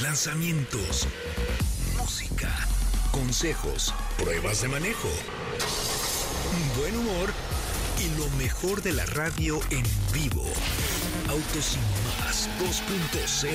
lanzamientos, música, consejos, pruebas de manejo, buen humor y lo mejor de la radio en vivo. Autos sin más 2.0.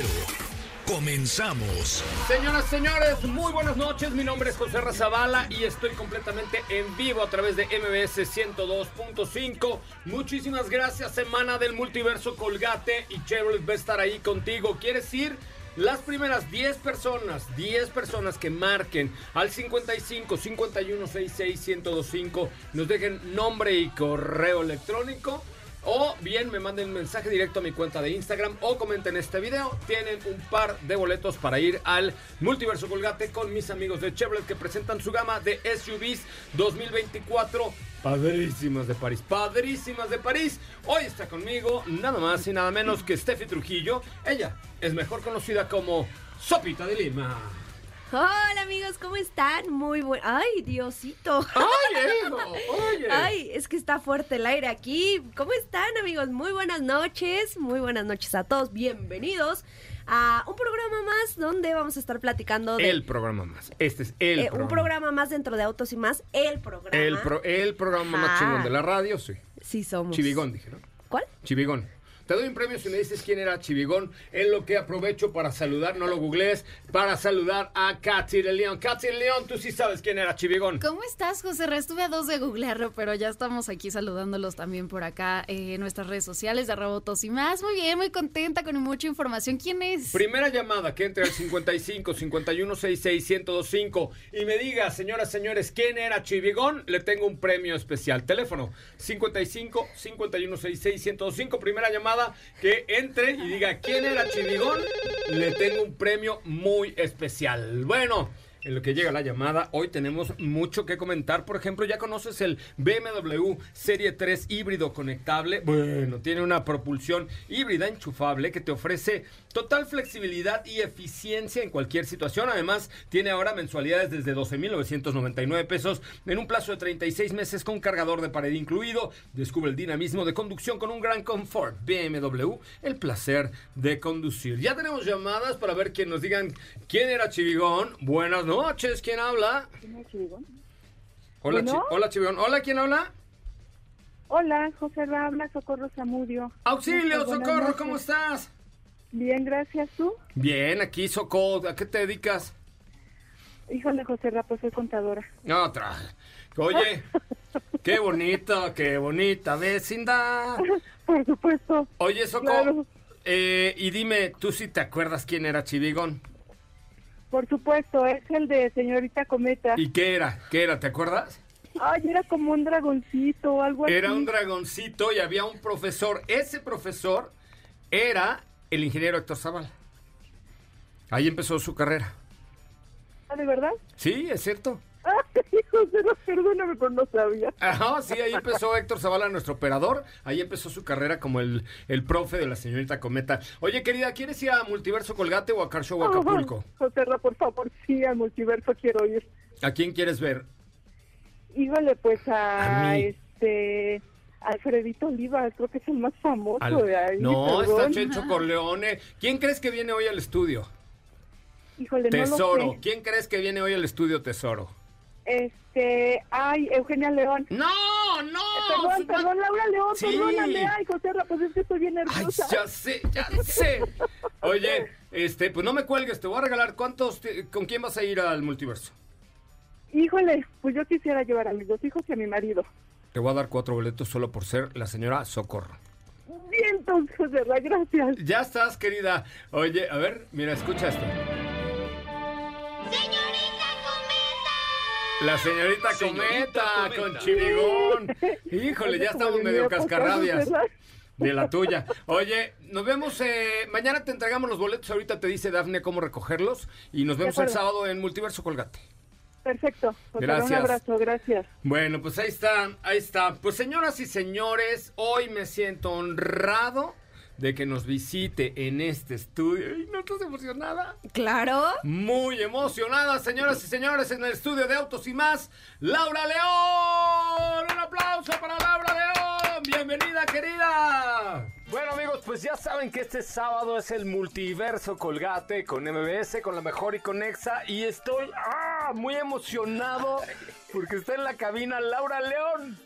Comenzamos. Señoras, señores, muy buenas noches. Mi nombre es José Razabala y estoy completamente en vivo a través de MBS 102.5. Muchísimas gracias, Semana del Multiverso Colgate y Chevrolet va a estar ahí contigo. ¿Quieres ir? Las primeras 10 personas, 10 personas que marquen al 55 51 66 1025 nos dejen nombre y correo electrónico o bien me manden un mensaje directo a mi cuenta de Instagram o comenten este video. Tienen un par de boletos para ir al Multiverso Colgate con mis amigos de Chevrolet que presentan su gama de SUVs 2024. Padrísimas de París, padrísimas de París. Hoy está conmigo nada más y nada menos que Steffi Trujillo. Ella es mejor conocida como Sopita de Lima. Hola amigos, ¿cómo están? Muy buen. ¡Ay, Diosito! ¡Ay, es que está fuerte el aire aquí! ¿Cómo están amigos? Muy buenas noches, muy buenas noches a todos, bienvenidos a un programa más donde vamos a estar platicando de... El programa más. Este es el eh, programa. Un programa más dentro de Autos y más, el programa. El, pro- el programa más chingón de la radio, sí. Sí somos. Chivigón, dije, ¿no? ¿Cuál? Chivigón. Te doy un premio si me dices quién era Chivigón, en lo que aprovecho para saludar, no lo googlees, para saludar a Katy de León. Katy de León, tú sí sabes quién era Chivigón. ¿Cómo estás, José? Estuve a dos de googlearlo, pero ya estamos aquí saludándolos también por acá eh, en nuestras redes sociales de Robotos y más. Muy bien, muy contenta con mucha información. ¿Quién es? Primera llamada que entre al 55 51 66 1025 y me diga, señoras, señores, quién era Chivigón, le tengo un premio especial. Teléfono 55 51 66 1025. Primera llamada que entre y diga quién era Chivigón, le tengo un premio muy especial. Bueno. En lo que llega la llamada, hoy tenemos mucho que comentar. Por ejemplo, ya conoces el BMW Serie 3 híbrido conectable. Bueno, tiene una propulsión híbrida enchufable que te ofrece total flexibilidad y eficiencia en cualquier situación. Además, tiene ahora mensualidades desde 12.999 pesos en un plazo de 36 meses con cargador de pared incluido. Descubre el dinamismo de conducción con un gran confort. BMW, el placer de conducir. Ya tenemos llamadas para ver que nos digan quién era Chivigón. Buenas noches, ¿quién habla? Hola, Bueno. Chi- hola Chivigón. Hola, ¿quién habla? Hola, José Ra, habla Socorro Zamudio. Auxilio, socorro, noches. ¿cómo estás? Bien, gracias. ¿Tú? Bien, aquí Socorro, ¿a qué te dedicas? Híjole, José Ra, pues soy contadora. Otra. Oye, qué bonita, qué bonita vecindad. Por supuesto. Oye, Soco, Claro. eh, y dime, ¿tú sí te acuerdas quién era Chivigón? Por supuesto, es el de señorita Cometa. ¿Y qué era? ¿Qué era? ¿Te acuerdas? Ay, era como un dragoncito o algo así. Era un dragoncito y había un profesor. Ese profesor era el ingeniero Héctor Zavala. Ahí empezó su carrera. Ah, ¿De verdad? Sí, es cierto. Perdóname, pero no sabía. Ajá, sí, ahí empezó Héctor Zavala, nuestro operador. Ahí empezó su carrera como el, el profe de la señorita Cometa. Oye, querida, ¿quieres ir a Multiverso Colgate o a Car Show Acapulco? José por favor, sí, al multiverso quiero ir. ¿A quién quieres ver? Híjole, pues a, A este... Alfredito Oliva, creo que es el más famoso Al- de ahí. No, está perdón. Chencho Corleone. ¿Quién crees que viene hoy al estudio? Híjole, no lo Tesoro. sé. ¿Quién crees que viene hoy al estudio Tesoro? Este, ay, Eugenia León. No, no. perdón, perdón, Laura León, Sí. perdóname. Ay, José Ra, pues es que estoy bien Ay, nerviosa. ya sé, ya sé. Oye, este, pues no me cuelgues, te voy a regalar. ¿Cuántos, te- con quién vas a ir al multiverso? Híjole, pues yo quisiera llevar a mis dos hijos y a mi marido. Te voy a dar cuatro boletos solo por ser la señora Socorro. Bien, entonces, de verdad, gracias. Ya estás, querida. Oye, a ver, mira, escucha esto. La señorita Señorita Cometa, Cometa. con chivigón. Híjole, ya estamos de medio cascarrabias. ¿verdad? De la tuya. Oye, nos vemos. eh, mañana te entregamos los boletos. Ahorita te dice Dafne cómo recogerlos. Y nos vemos el sábado en Multiverso Colgate. Perfecto. Pues, Gracias. Un abrazo, gracias. Bueno, pues ahí está, ahí está. Pues señoras y señores, hoy me siento honrado de que nos visite en este estudio. Ay, ¿No estás emocionada? Claro. Muy emocionada, señoras y señores, en el estudio de Autos y más, Laura León. Un aplauso para Laura León. Bienvenida, querida. Bueno amigos, pues ya saben que este sábado es el multiverso Colgate con MBS, con la mejor y con Exa y estoy ah, muy emocionado porque está en la cabina Laura León.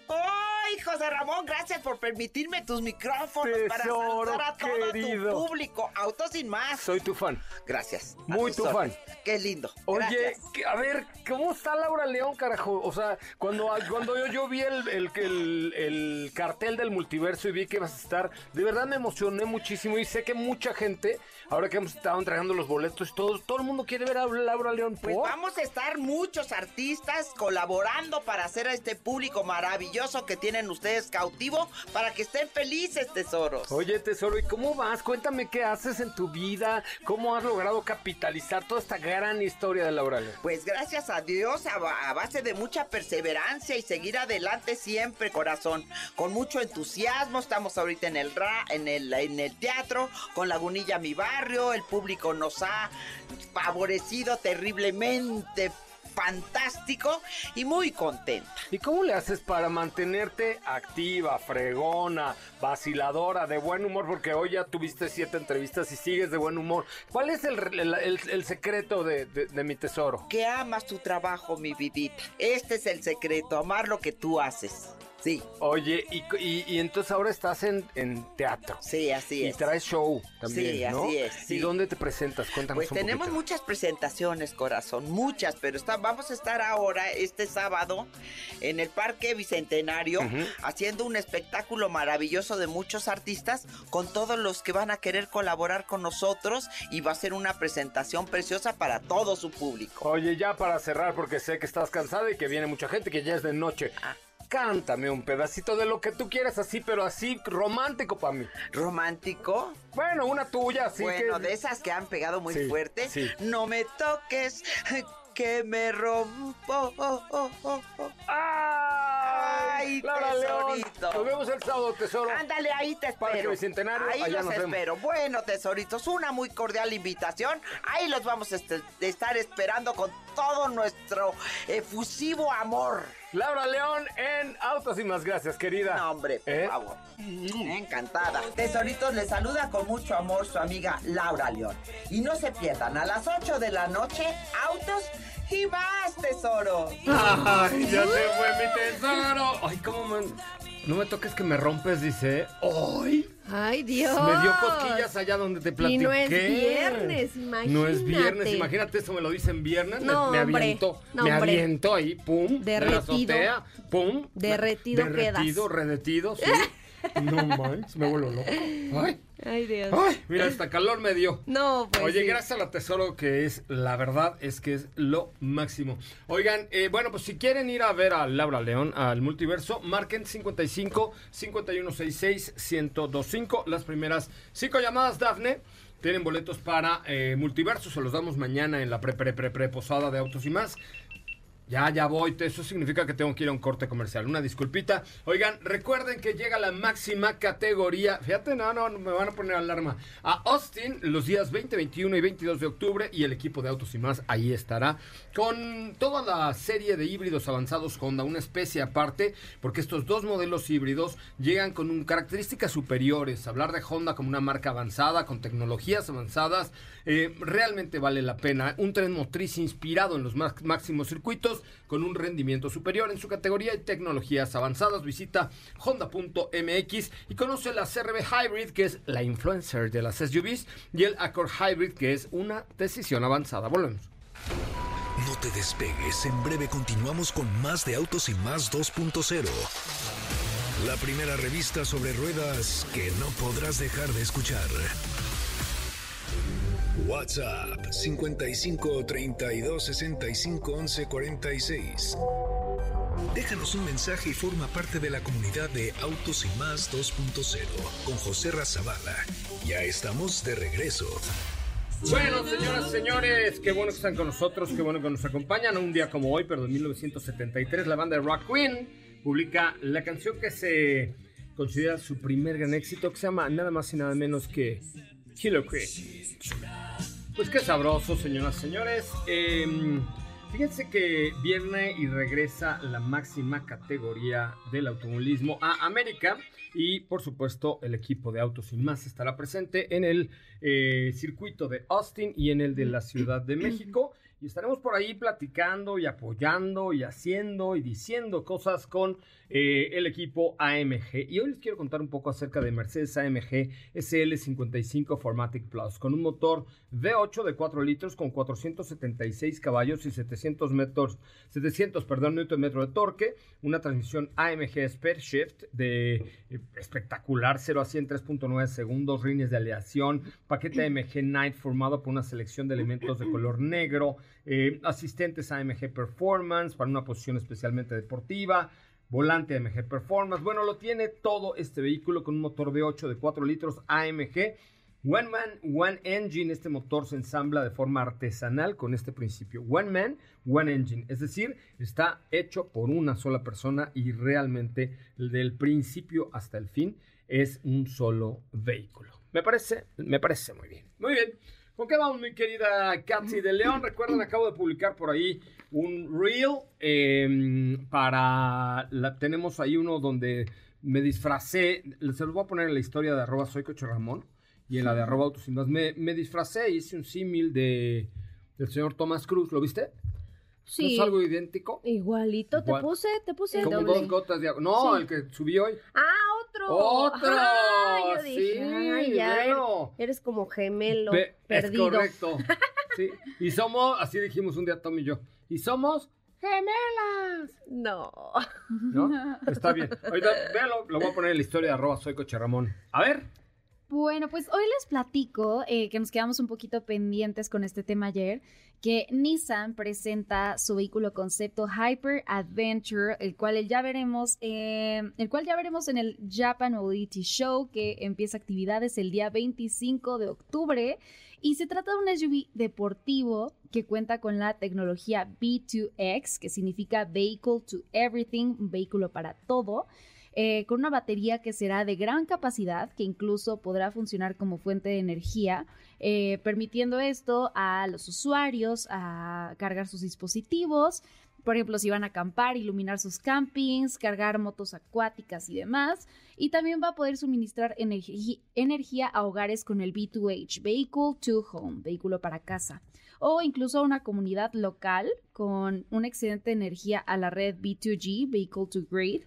¡Ay, José Ramón! Gracias por permitirme tus micrófonos para saludar a todo querido. tu público. Autos sin más. Soy tu fan. Gracias. Muy tu fan. Qué lindo. Oye, que- a ver, ¿cómo está Laura León, carajo? O sea, cuando, cuando yo, yo vi el, el, el- el cartel del multiverso y vi que ibas a estar, de verdad me emocioné muchísimo y sé que mucha gente, ahora que hemos estado entregando los boletos, todo, todo el mundo quiere ver a Laura León. Pues ¿por? vamos a estar muchos artistas colaborando para hacer a este público maravilloso que tienen ustedes cautivo para que estén felices, tesoros. Oye, tesoro, ¿y cómo vas? Cuéntame qué haces en tu vida, cómo has logrado capitalizar toda esta gran historia de Laura León. Pues gracias a Dios, a, a base de mucha perseverancia y seguir adelante siempre, corazón. Con mucho entusiasmo, estamos ahorita en el ra, en el, en el teatro, con Lagunilla mi barrio, el público nos ha favorecido terriblemente fantástico y muy contenta. ¿Y cómo le haces para mantenerte activa, fregona, vaciladora, de buen humor? Porque hoy ya tuviste siete entrevistas y sigues de buen humor. ¿Cuál es el, el- el- el secreto de, de- de mi tesoro? Que amas tu trabajo, mi vidita. Este es el secreto, amar lo que tú haces. Sí, Oye, y, y- y entonces ahora estás en, en teatro. sí, así Y es. traes show también, Sí, ¿no? así es, sí. ¿Y dónde te presentas? Cuéntanos Pues un tenemos poquito. muchas presentaciones, corazón, muchas, pero está- vamos a estar ahora, este sábado, en el Parque Bicentenario, haciendo un espectáculo maravilloso de muchos artistas, con todos los que van a querer colaborar con nosotros, y va a ser una presentación preciosa para todo su público. Oye, ya para cerrar, porque sé que estás cansada y que viene mucha gente, que ya es de noche. Ah. Cántame un pedacito de lo que tú quieras así, pero así romántico para mí. Romántico, Bueno, una tuya, así bueno, que... de esas que han pegado muy Sí, fuerte. sí. No me toques, que me rompo. oh, oh, oh, oh. ¡Ay! Laura León, tesorito. nos vemos el sábado, tesoro. Ándale, ahí te espero. Bicentenario, ahí allá los nos vemos. espero. Bueno, tesoritos, una muy cordial invitación. Ahí los vamos a este- estar esperando con todo nuestro efusivo amor. Laura León en Autos y más. Gracias, querida. No, hombre, por ¿Eh? favor. Encantada. Tesoritos, les saluda con mucho amor su amiga Laura León. Y no se pierdan, a las 8 de la noche, autos y más, tesoro. Ay, ya se fue mi tesoro. Ay, cómo me... No me toques que me rompes, dice. ¡Ay! Ay, Dios. Me dio cosquillas allá donde te platiqué. Y no es viernes, No es viernes, imagínate. imagínate, eso me lo dicen viernes. me- No, me, hombre, aviento, no, me hombre. aviento ahí, pum. de la Derretido. azotea, pum. Derretido Derretido, quedas. redetido, sí. No manches, me vuelvo loco. Ay, Ay, Dios. ay, mira, hasta calor me dio. No, pues. Oye, sí. gracias a la Tesoro, que es, la verdad, es que es lo máximo. Oigan, eh, bueno, pues si quieren ir a ver a Laura León, al multiverso, marquen 55 5166 1025. Las primeras cinco llamadas, Dafne. Tienen boletos para eh, multiverso, se los damos mañana en la pre, pre, pre, pre posada de autos y más. Ya, ya voy. Eso significa que tengo que ir a un corte comercial. Una disculpita. Oigan, recuerden que llega la máxima categoría. Fíjate, no, no, me van a poner alarma. A Austin los días 20, 21 y 22 de octubre. Y el equipo de Autos y más ahí estará. Con toda la serie de híbridos avanzados Honda. Una especie aparte. Porque estos dos modelos híbridos llegan con un- características superiores. Hablar de Honda como una marca avanzada, con tecnologías avanzadas. eh, realmente vale la pena. Un tren motriz inspirado en los máximos circuitos con un rendimiento superior en su categoría y tecnologías avanzadas. Visita honda.mx y conoce la CRB Hybrid, que es la influencer de las SUVs, y el Accord Hybrid, que es una decisión avanzada. Volvemos. No te despegues, en breve continuamos con más de Autos y Más 2.0. La primera revista sobre ruedas que no podrás dejar de escuchar. WhatsApp 55 32 65 11 46. Déjanos un mensaje y forma parte de la comunidad de Autos y Más 2.0 con José Razabala. Ya estamos de regreso. Bueno, señoras y señores, qué bueno que están con nosotros, qué bueno que nos acompañan. Un día como hoy, pero de 1973, la banda de Rock Queen publica la canción que se considera su primer gran éxito, que se llama nada más y nada menos que Killer. Pues qué sabroso, señoras y señores. Em, fíjense que viene y regresa la máxima categoría del automovilismo a América. Y por supuesto, el equipo de Autos y Más estará presente en el eh, circuito de Austin y en el de la Ciudad de México. Y estaremos por ahí platicando y apoyando y haciendo y diciendo cosas con eh, el equipo AMG. Y hoy les quiero contar un poco acerca de Mercedes AMG SL55 Formatic Plus, con un motor V8 de 4 litros con 476 caballos y 700 metros, 700, perdón, newton metro de torque, una transmisión AMG Spare Shift de eh, espectacular 0 a 100 3.9 segundos, rines de aleación, paquete AMG Night formado por una selección de elementos de color negro, eh, asistentes AMG Performance para una posición especialmente deportiva, volante AMG Performance. Bueno, lo tiene todo este vehículo con un motor V8 de 4 litros AMG. One Man, One Engine, este motor se ensambla de forma artesanal con este principio. One Man, One Engine, es decir, está hecho por una sola persona y realmente del principio hasta el fin es un solo vehículo. Me parece, me parece muy bien. Muy bien. ¿Con qué vamos, mi querida Katsi de León? Recuerden, acabo de publicar por ahí un reel em, para... La, tenemos ahí uno donde me disfracé, se los voy a poner en la historia de arroba soy Coche Ramón y en la de arroba autos me, me disfracé, hice un símil de, del señor Tomás Cruz, ¿lo viste? Sí. ¿Es algo idéntico? Igualito, Igual. te puse, te puse Como doble. dos gotas de agua. No, Sí. el que subí hoy. Ah, otro. ¡Otro! Ah, yo dije, sí, ay, ya eres como gemelo perdido. Es correcto. Sí. Y somos, así dijimos un día Tom y yo, y somos gemelas. No. ¿No? Está bien. Ahorita, véalo, lo voy a poner en la historia de arroba soy coche Ramón. A ver. Bueno, pues hoy les platico eh, que nos quedamos un poquito pendientes con este tema ayer, que Nissan presenta su vehículo concepto Hyper Adventure, el cual ya veremos, eh, el cual ya veremos en el Japan Mobility Show, que empieza actividades el día 25 de octubre. Y se trata de un SUV deportivo que cuenta con la tecnología B2X, que significa Vehicle to Everything, un vehículo para todo eh, con una batería que será de gran capacidad, que incluso podrá funcionar como fuente de energía, eh, permitiendo esto a los usuarios a cargar sus dispositivos. Por ejemplo, si van a acampar, iluminar sus campings, cargar motos acuáticas y demás. Y también va a poder suministrar energía a hogares con el B2H, Vehicle to Home, vehículo para casa. O incluso a una comunidad local con un excedente de energía a la red B2G, Vehicle to Grid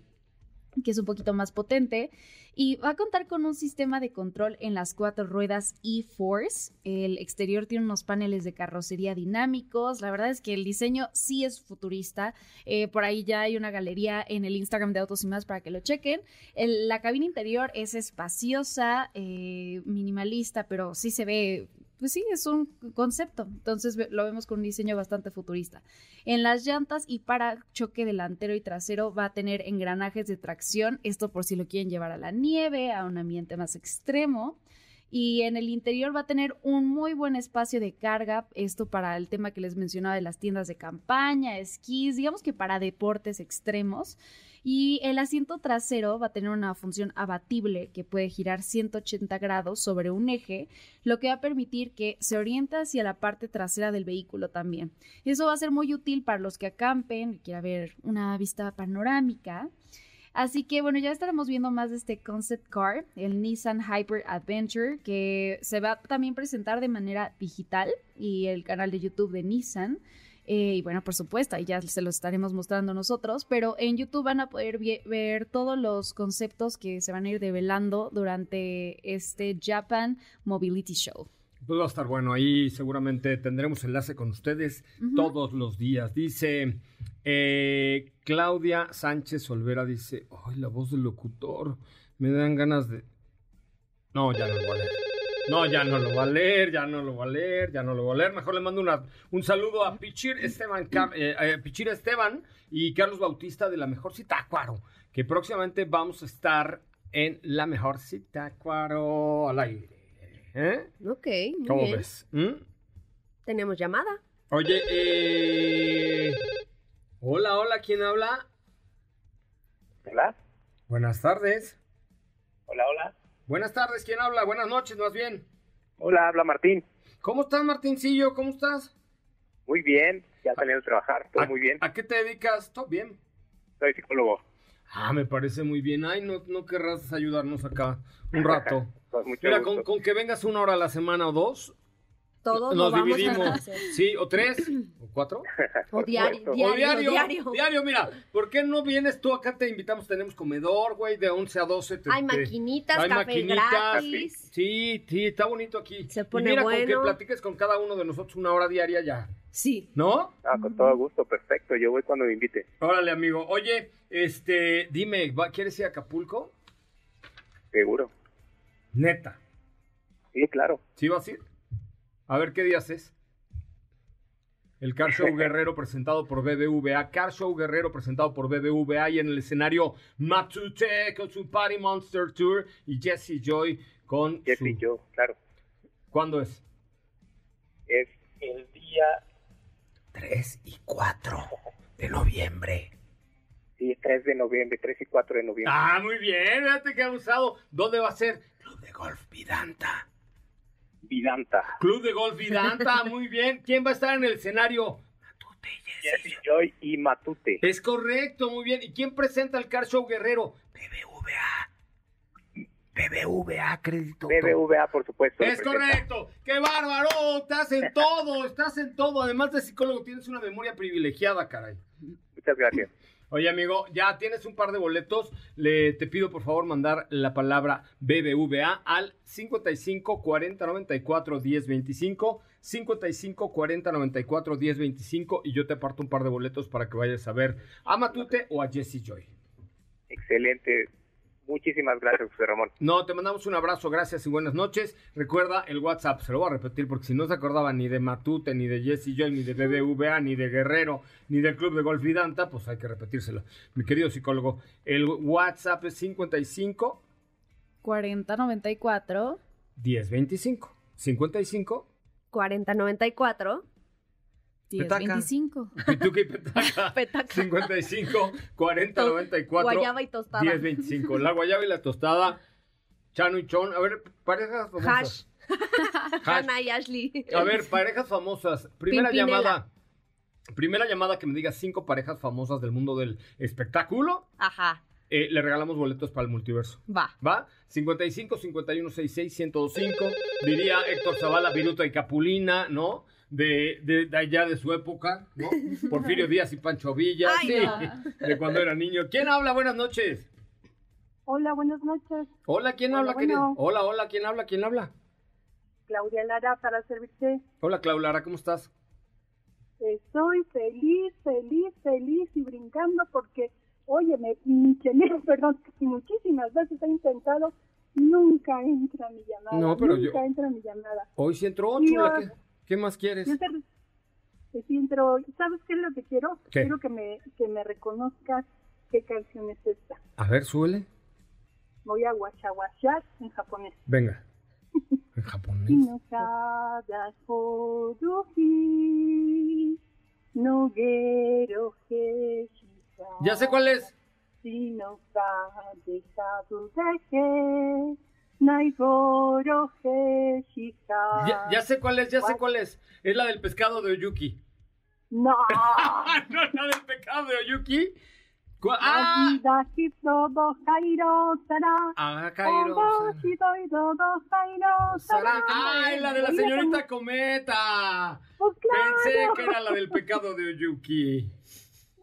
que es un poquito más potente y va a contar con un sistema de control en las cuatro ruedas E-Force. El exterior tiene unos paneles de carrocería dinámicos. La verdad es que el diseño sí es futurista. Eh, por ahí ya hay una galería en el Instagram de Autos y más para que lo chequen. La cabina interior es espaciosa, eh, minimalista, pero sí se ve pues sí, es un concepto. Entonces lo vemos con un diseño bastante futurista. En las llantas y para choque delantero y trasero va a tener engranajes de tracción. Esto por si lo quieren llevar a la nieve, a un ambiente más extremo. Y en el interior va a tener un muy buen espacio de carga. Esto para el tema que les mencionaba de las tiendas de campaña, esquís, digamos que para deportes extremos. Y el asiento trasero va a tener una función abatible que puede girar 180 grados sobre un eje, lo que va a permitir que se oriente hacia la parte trasera del vehículo también. Eso va a ser muy útil para los que acampen y quieran ver una vista panorámica. Así que bueno, ya estaremos viendo más de este concept car, el Nissan Hyper Adventure, que se va a también presentar de manera digital y el canal de YouTube de Nissan. Eh, y bueno, por supuesto, ahí ya se los estaremos mostrando nosotros, pero en YouTube van a poder ver todos los conceptos que se van a ir develando durante este Japan Mobility Show. Pues va a estar bueno, ahí seguramente tendremos enlace con ustedes todos los días. Dice eh, Claudia Sánchez Olvera, dice, ay, la voz del locutor, me dan ganas de... No, ya no leer. No, ya no lo va a leer, ya no lo va a leer, ya no lo va a leer. Mejor le mando una- un saludo a Pichir Esteban, eh, eh, Pichir Esteban y Carlos Bautista de La Mejor Citácuaro, que próximamente vamos a estar en La Mejor Citácuaro al aire. ¿Eh? Ok, muy ¿Cómo bien. ves? ¿Mm? Tenemos llamada. Oye, eh... Hola, hola, ¿quién habla? Hola, Buenas tardes. hola, hola. Buenas tardes, ¿quién habla? Buenas noches, más bien. Hola, habla Martín. ¿Cómo estás, Martincillo? ¿Cómo estás? Muy bien, ya saliendo de trabajar, todo ¿A- muy bien. ¿A qué te dedicas? ¿Todo bien? Soy psicólogo. Ah, me parece muy bien. Ay, no, no querrás ayudarnos acá un rato. Mira, con, con que vengas una hora a la semana o dos, Todos nos lo vamos dividimos. a. Sí, o tres, o cuatro. O diario, o diario, diario. diario. mira, ¿por qué no vienes tú acá? Te invitamos, tenemos comedor, güey, de 11 a 12. te- Hay te- maquinitas, hay café maquinitas. gratis. Sí, sí, está bonito aquí. Se Y pone mira, con que platiques con cada uno de nosotros una hora diaria ya, Sí. ¿no? Ah, con todo gusto, perfecto. Yo voy cuando me invite. Órale, amigo. Oye, este, dime, ¿va- ¿quieres ir a Acapulco? Seguro. Neta. Sí, claro. ¿Sí vas a ir? A ver qué días es. El Car Show Guerrero presentado por BBVA. Car Show Guerrero presentado por BBVA y en el escenario Matute con su Party Monster Tour y Jesse Joy con Jesse su... y yo, claro. ¿Cuándo es? Es el día, 3 y 4 de noviembre. sí, 3 de noviembre, 3 y 4 de noviembre. Ah, muy bien, fíjate que ha usado. ¿Dónde va a ser? Club de Golf Vidanta. Vidanta. Club de Golf Vidanta, muy bien. ¿Quién va a estar en el escenario? Matute Jesse Jesse Joy y Matute. Es correcto, muy bien. ¿Y quién presenta el Car Show Guerrero? BBVA. BBVA, crédito. BBVA, por supuesto. Es correcto. ¡Qué bárbaro! Estás en todo, estás en todo. Además de psicólogo, tienes una memoria privilegiada, caray. Muchas gracias. Oye, amigo, ya tienes un par de boletos. Le, te pido, por favor, mandar la palabra BBVA al 55 40 94 10 25. 55 40 94 10 25. Y yo te aparto un par de boletos para que vayas a ver a Matute o a Jesse Joy. Excelente. Muchísimas gracias, José Ramón. No, te mandamos un abrazo, gracias y buenas noches. Recuerda el WhatsApp, se lo voy a repetir porque si no se acordaba ni de Matute, ni de Jesse Joy, ni de BBVA, ni de Guerrero, ni del Club de Golf Vidanta, pues hay que repetírselo. Mi querido psicólogo, el WhatsApp es 55 4094 1025. 55. 4094. Petaca. 1025. ¿Y petaca? Petaca. 55 40 94 Guayaba y tostada. 10 25. La guayaba y la tostada. Chano y Chon. A ver, parejas famosas. Hash. Hannah y Ashley. A ver, parejas famosas. Primera Pimpinela. llamada. Primera llamada que me diga cinco parejas famosas del mundo del espectáculo. Ajá. eh, le regalamos boletos para el multiverso. Va. ¿Va? 55 51 66 1025. Diría Héctor Zavala, Viruta y Capulina, ¿no? De, de, de allá de su época, ¿no? Porfirio Díaz y Pancho Villa. Ay, sí, no. de cuando era niño. ¿Quién habla? Buenas noches. Hola, buenas noches. Hola, ¿quién Hola, habla, bueno. querido? Hola, hola, ¿quién habla? ¿Quién habla? Claudia Lara para servirte. Hola, Claulara, ¿cómo estás? Estoy feliz, feliz, feliz y brincando porque, oye, me Michelero, perdón, muchísimas veces he intentado, nunca entra mi llamada. No, pero nunca yo- entra mi llamada. Hoy sí entró chula. ¿Qué más quieres? Sí, pero ¿sabes qué es lo que quiero? Quiero que me, que me reconozcas qué canción es esta. A ver, suele. Voy a guachaguachar en japonés. Venga. En japonés. ya sé cuál es. Ya, ya sé cuál es, ya sé cuál es. Es la del pescado de Oyuki. No. no es la del pescado de Oyuki. ¡Ah! Ah, ¡Ay, la de la señorita Cometa! Pensé que era la del pecado de Oyuki.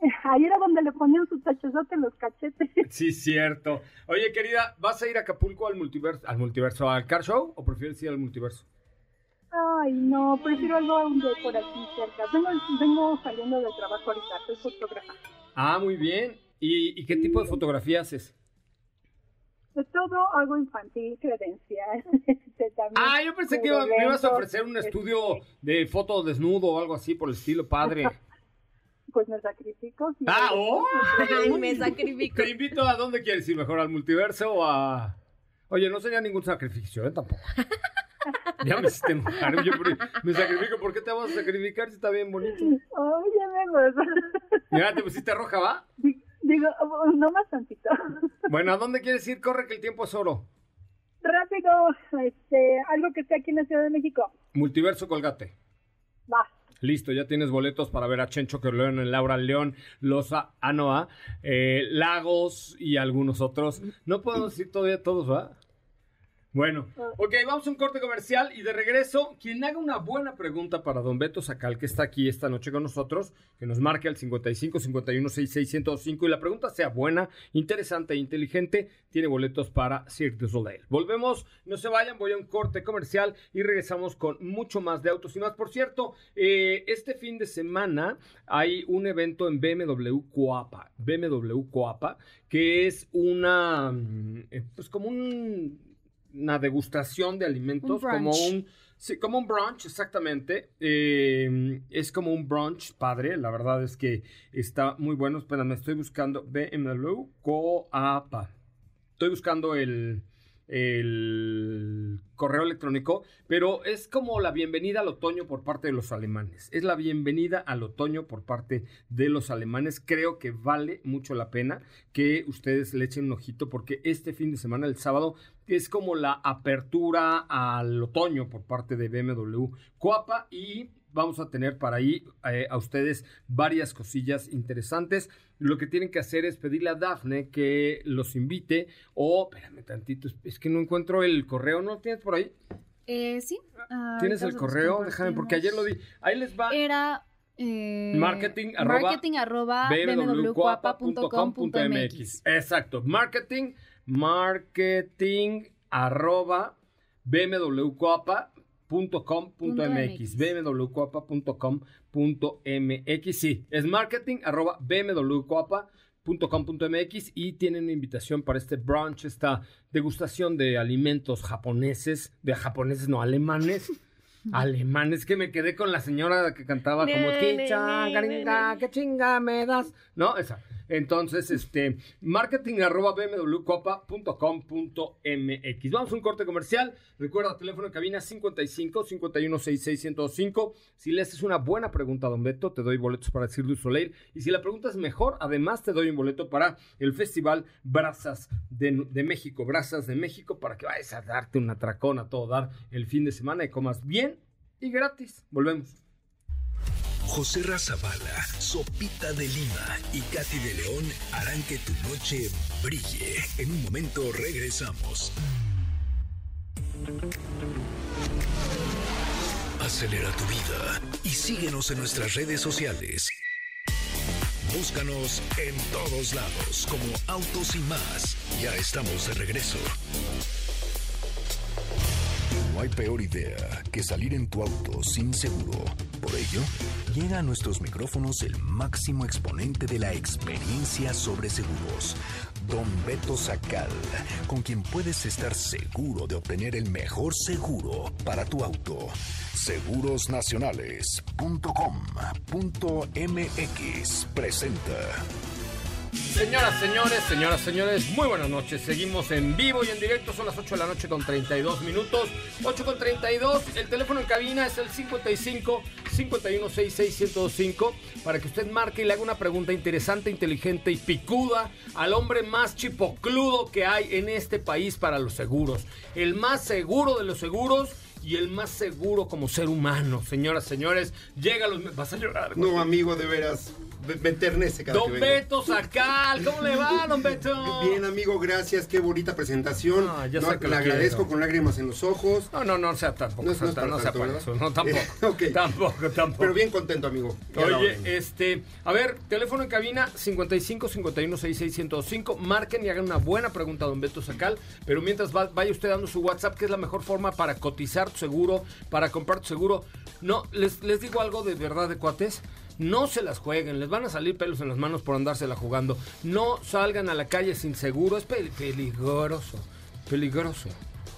Ahí era donde le ponían sus tachezotes en los cachetes. Sí, cierto. Oye, querida, ¿vas a ir a Acapulco al multiverso, al multiverso, al car show o prefieres ir al multiverso? Ay, no, prefiero algo de por aquí cerca. Vengo, vengo saliendo del trabajo ahorita, soy fotógrafa. Ah, muy bien. ¿Y, y qué tipo de fotografía haces? De todo algo infantil, credencial. este, Ah, yo pensé que iba- me ibas a ofrecer un estudio de foto desnudo o algo así por el estilo padre. Pues me sacrifico. sí, Ah, oh. Ay, me sacrifico. Te invito a dónde quieres ir, mejor al multiverso o a... Oye, no sería ningún sacrificio, ¿eh? Tampoco. Ya me hiciste enojar. Yo me sacrifico. ¿Por qué te vas a sacrificar si está bien bonito? Óyeme, pues. Mira, te pusiste roja, ¿va? Digo, no más tantito. Bueno, ¿a dónde quieres ir? Corre que el tiempo es oro. Rápido, este, algo que esté aquí en la Ciudad de México. Multiverso Colgate. Va. Listo, ya tienes boletos para ver a Chencho León, Laura León, Loza Anoa, eh, Lagos y algunos otros. No podemos decir todavía todos, ¿va? Bueno, ok, vamos a un corte comercial y de regreso, quien haga una buena pregunta para don Beto Sacal, que está aquí esta noche con nosotros, que nos marque al 55 51 66 105 y la pregunta sea buena, interesante e inteligente, tiene boletos para Cirque du Soleil. Volvemos, no se vayan, voy a un corte comercial y regresamos con mucho más de autos y más. Por cierto, eh, este fin de semana hay un evento en BMW Coapa, BMW Coapa, que es una, mm, eh, pues como un una degustación de alimentos, Un como un sí, como un brunch, exactamente. Eh, es como un brunch padre, la verdad es que está muy bueno. Espérame, estoy buscando BMW Coapa. Estoy buscando el, el correo electrónico, pero es como la bienvenida al otoño por parte de los alemanes. Es la bienvenida al otoño por parte de los alemanes. Creo que vale mucho la pena que ustedes le echen un ojito porque este fin de semana, el sábado, es como la apertura al otoño por parte de BMW Coapa y vamos a tener para ahí eh, a ustedes varias cosillas interesantes. Lo que tienen que hacer es pedirle a Dafne que los invite o, espérame tantito, es- que no encuentro el correo, ¿no lo tienes por ahí? Eh, sí. Ah, ¿Tienes el correo? Déjame, porque ayer lo di. Ahí les va. Era eh, Marketing arroba marketing arroba bmwcoapa.com.mx. Exacto, marketing, marketing arroba bmwcoapa.com.mx. bmwcoapa.com.mx. Sí, es marketing arroba bmwcoapa.com.mx y tienen una invitación para este brunch, esta degustación de alimentos japoneses, de japoneses no alemanes. Alemanes que me quedé con la señora que cantaba como Ne, "Qué ne, cha- ne, garinga, ne, qué chinga me das. No, esa. Entonces, este, marketing arroba bmwcopa.com.mx. Vamos a un corte comercial. Recuerda, teléfono de cabina 55 51 66 105. Si le haces una buena pregunta a Don Beto, te doy boletos para Cirque du Soleil. Y si la pregunta es mejor, además te doy un boleto para el Festival Brazas de, de México. Brazas de México para que vayas a darte una atracón a todo dar el fin de semana y comas bien y gratis. Volvemos. José Razabala, Sopita de Lima y Katy de León harán que tu noche brille. En un momento regresamos. Acelera tu vida y síguenos en nuestras redes sociales. Búscanos en todos lados como Autos y más. Ya estamos de regreso. No hay peor idea que salir en tu auto sin seguro. Por ello, llega a nuestros micrófonos el máximo exponente de la experiencia sobre seguros, Don Beto Sacal, con quien puedes estar seguro de obtener el mejor seguro para tu auto. Segurosnacionales.com.mx presenta. Señoras, señores, señoras, señores, muy buenas noches. Seguimos en vivo y en directo. Son las 8 de la noche con 32 minutos. 8 con 32. El teléfono en cabina es el 55 5166 1025 para que usted marque y le haga una pregunta interesante, inteligente y picuda al hombre más chipocludo que hay en este país para los seguros. El más seguro de los seguros. Y el más seguro como ser humano, señoras, señores, llega a los... Vas a llorar. No, amigo, de veras. Me, enternece cada que Don vengo. Beto Sacal, ¿cómo le va, don Beto? Bien, amigo, gracias. Qué bonita presentación. Ah, ya No, sé que le quiero. agradezco con lágrimas en los ojos. No, no, no sea tampoco, No es- no es no sea no, tampoco. Eh, ok. Tampoco, tampoco. Pero bien contento, amigo. Ya Oye, este, a ver, teléfono en cabina 55 51 66 105. Marquen y hagan una buena pregunta a don Beto Sacal. Pero mientras va- vaya usted dando su WhatsApp, que es la mejor forma para cotizar tu seguro, para comprar tu seguro. No, les, les digo algo de verdad de cuates. No se las jueguen, les van a salir pelos en las manos por andársela jugando. No salgan a la calle sin seguro, es pel- peligroso, peligroso.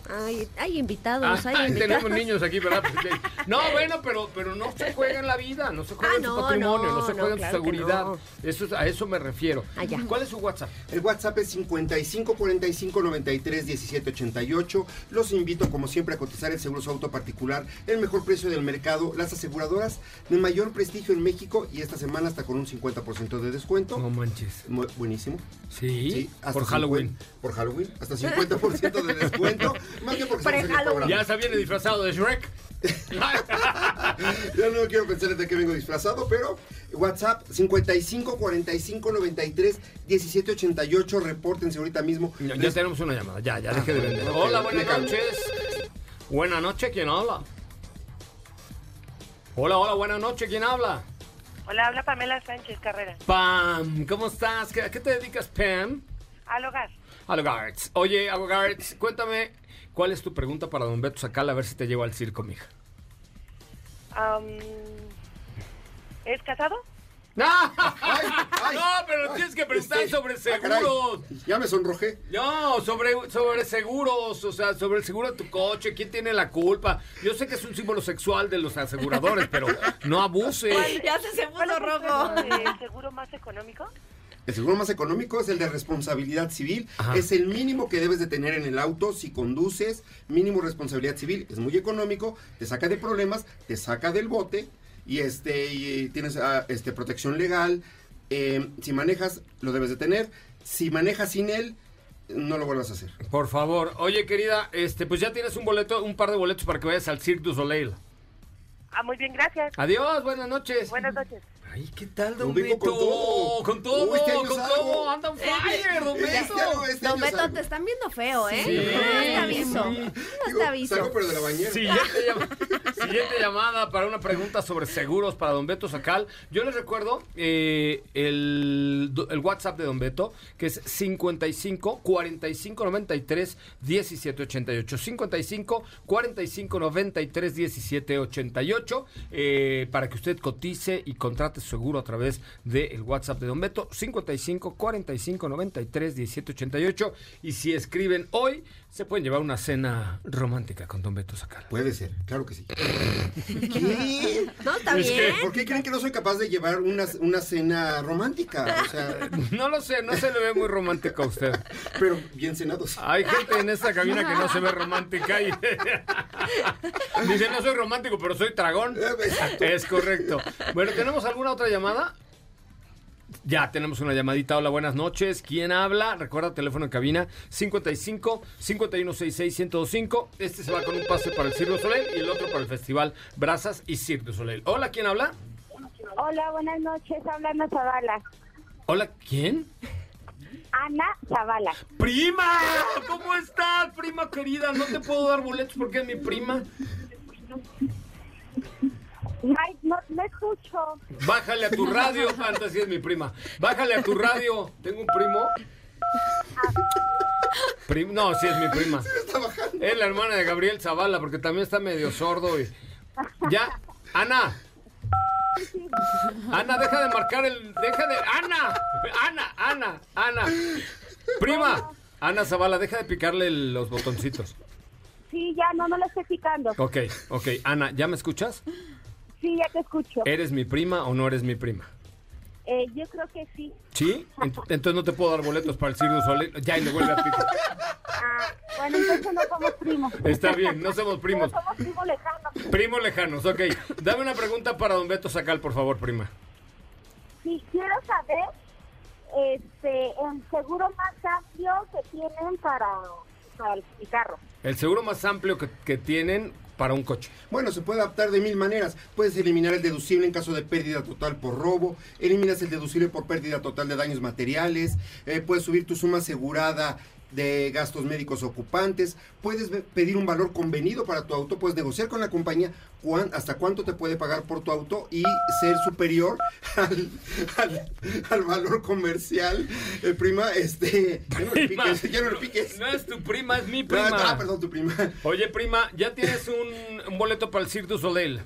Ay, hay invitados, Ah, hay invitados. tenemos niños aquí, ¿verdad? No, bueno, pero, pero no se juega en la vida, no se juega Ah, en su no, patrimonio, no, no, se no, juega en claro su seguridad. no. Eso es- a eso me refiero. Ah, ya. ¿Cuál es su WhatsApp? El WhatsApp es 55 45 93 17 88. Los invito, como siempre, a cotizar el seguro su auto particular, el mejor precio del mercado, las aseguradoras de mayor prestigio en México y esta semana hasta con un 50% de descuento. No manches. Mu- Buenísimo. Sí, Sí, hasta por 50 Halloween. Por Halloween, hasta 50% de descuento. Más que porque programa. Ya se viene disfrazado de Shrek. Yo no quiero pensar de que vengo disfrazado, pero WhatsApp 55 45 93 17 88. Repórtense ahorita mismo. Ya, ya tenemos una llamada, ya, ya deje de vender. ok, Hola, buenas noches. Buenas noches, ¿quién habla? Hola, hola, buenas noches, ¿quién habla? Hola, habla Pamela Sánchez Carrera. Pam, ¿cómo estás? ¿Qué- ¿A qué te dedicas, Pam? Al hogar. Alogarts. Oye, Alogarts, cuéntame, ¿cuál es tu pregunta para Don Beto Sacal? A ver si te llevo al circo, mija. Am, ¿Es casado? ¡No! Ay, ay, no, pero tienes que preguntar Este, sobre ah, seguros. Ya me sonrojé. No, sobre, sobre seguros, o sea, sobre el seguro de tu coche, ¿quién tiene la culpa? Yo sé que es un símbolo sexual de los aseguradores, pero no abuse. Ya se, se ¿Cuál puso rojo. el seguro más económico? El seguro más económico es el de responsabilidad civil. Ajá. Es el mínimo que debes de tener en el auto si conduces. Mínimo responsabilidad civil. Es muy económico. Te saca de problemas. Te saca del bote. Y este y tienes ah, este protección legal. Eh, si manejas, lo debes de tener. Si manejas sin él, no lo vuelvas a hacer. Por favor, oye querida, este, pues ya tienes un boleto, un par de boletos para que vayas al Cirque du Soleil. Ah, muy bien, gracias. Adiós, buenas noches. Buenas noches. Ay, ¿qué tal, Don Beto? con todo. Con todo, Uy, este con salgo. todo. Anda on fire, Don Este Beto. año- este Don Beto, salgo. te están viendo feo, ¿eh? Sí, no te aviso. sí. No te aviso. salgo pero de la bañera. Siguiente, llam- siguiente llamada para una pregunta sobre seguros para Don Beto Sacal. Yo les recuerdo eh, el, el WhatsApp de Don Beto, que es 55 45 93 17 88. 55 45 93 17 88. eh, para que usted cotice y contrate seguro a través del WhatsApp de Don Beto. 55 45 93 17 88. Y si escriben hoy, se pueden llevar una cena romántica con Don Beto Sacal. Puede ser, claro que sí. ¿Qué? No, está Es que- bien. ¿Por qué creen que no soy capaz de llevar una, una cena romántica? O sea, No lo sé, no se le ve muy romántico a usted. pero bien cenados. Hay gente en esta cabina que no se ve romántica y dice, no soy romántico, pero soy tragón. Exacto. Es correcto. Bueno, ¿tenemos alguna otra llamada? Ya tenemos una llamadita. Hola, buenas noches. ¿Quién habla? Recuerda, teléfono en cabina 55 5166 1025. Este se va con un pase para el Cirque du Soleil y el otro para el Festival Brazas y Cirque du Soleil. Hola, ¿quién habla? Hola, buenas noches. Habla Ana Zavala. Hola, ¿quién? Ana Zavala. ¡Prima! ¿Cómo estás, prima querida? No te puedo dar boletos porque es mi prima. Ay, no, no escucho. Bájale a tu radio. Antes sí es mi prima. Bájale a tu radio. ¿Tengo un primo? Prim- no, sí es mi prima. Es la hermana de Gabriel Zavala porque también está medio sordo. Y... Ya, Ana. Ana, deja de marcar el... Deja de... Ana. Ana, Ana, Ana. Prima. Ana Zavala, deja de picarle el- los botoncitos. Sí, ya, no, no lo estoy picando. Ok, ok. Ana, ¿ya me escuchas? Sí, ya te escucho. ¿Eres mi prima o no eres mi prima? Eh, yo creo que sí. ¿Sí? Ent- Entonces no te puedo dar boletos para el du Soleil. Ya, y le vuelve a picar. Ah, bueno, entonces no somos primos. Está bien, no somos primos. No somos primos lejanos. Primos lejanos, ok. Dame una pregunta para don Beto Sacal, por favor, prima. Sí, quiero saber este, el seguro más amplio que tienen para, para el carro. El seguro más amplio que, que tienen para un coche? Bueno, se puede adaptar de mil maneras. Puedes eliminar el deducible en caso de pérdida total por robo, eliminas el deducible por pérdida total de daños materiales, eh, puedes subir tu suma asegurada de gastos médicos ocupantes, puedes pedir un valor convenido para tu auto, puedes negociar con la compañía cuán- hasta cuánto te puede pagar por tu auto y ser superior al, al- al valor comercial. Eh, prima, este, ya no le piques, ya no le piques. No es tu prima, es mi prima. Ah, perdón, tu prima. Oye, prima, ya tienes un, un boleto para el Cirque du Soleil.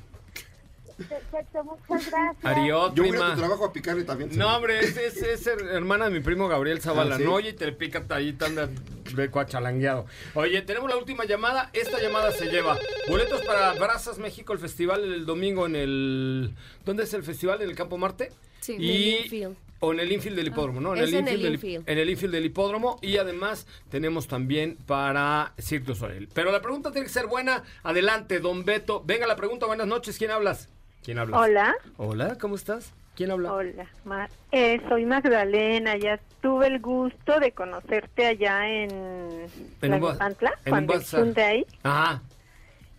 Perfecto, muchas gracias. Adiós, Yo voy a prima. tu trabajo a picarle también. No, hombre, es, es, es her- hermana de mi primo Gabriel Zavala. Ah, ¿sí? No, oye, y te pica ahí tan de de cuachalangueado. Oye, tenemos la última llamada. Esta llamada se lleva boletos para Brazas México, el festival el domingo en el. ¿Dónde es el festival? ¿En el Campo Marte? Sí, en y, el infield. O en el infield del hipódromo, ¿no? En el del, infield. en el infield del hipódromo. Y además tenemos también para Cirque du Soleil. Pero la pregunta tiene que ser buena. Adelante, don Beto. Venga la pregunta. Buenas noches. ¿Quién hablas? ¿Quién hablas? Hola. Hola, ¿cómo estás? ¿Quién habla? Hola, eh, soy Magdalena. Ya tuve el gusto de conocerte allá en, En un cuando estuve ahí. Ajá.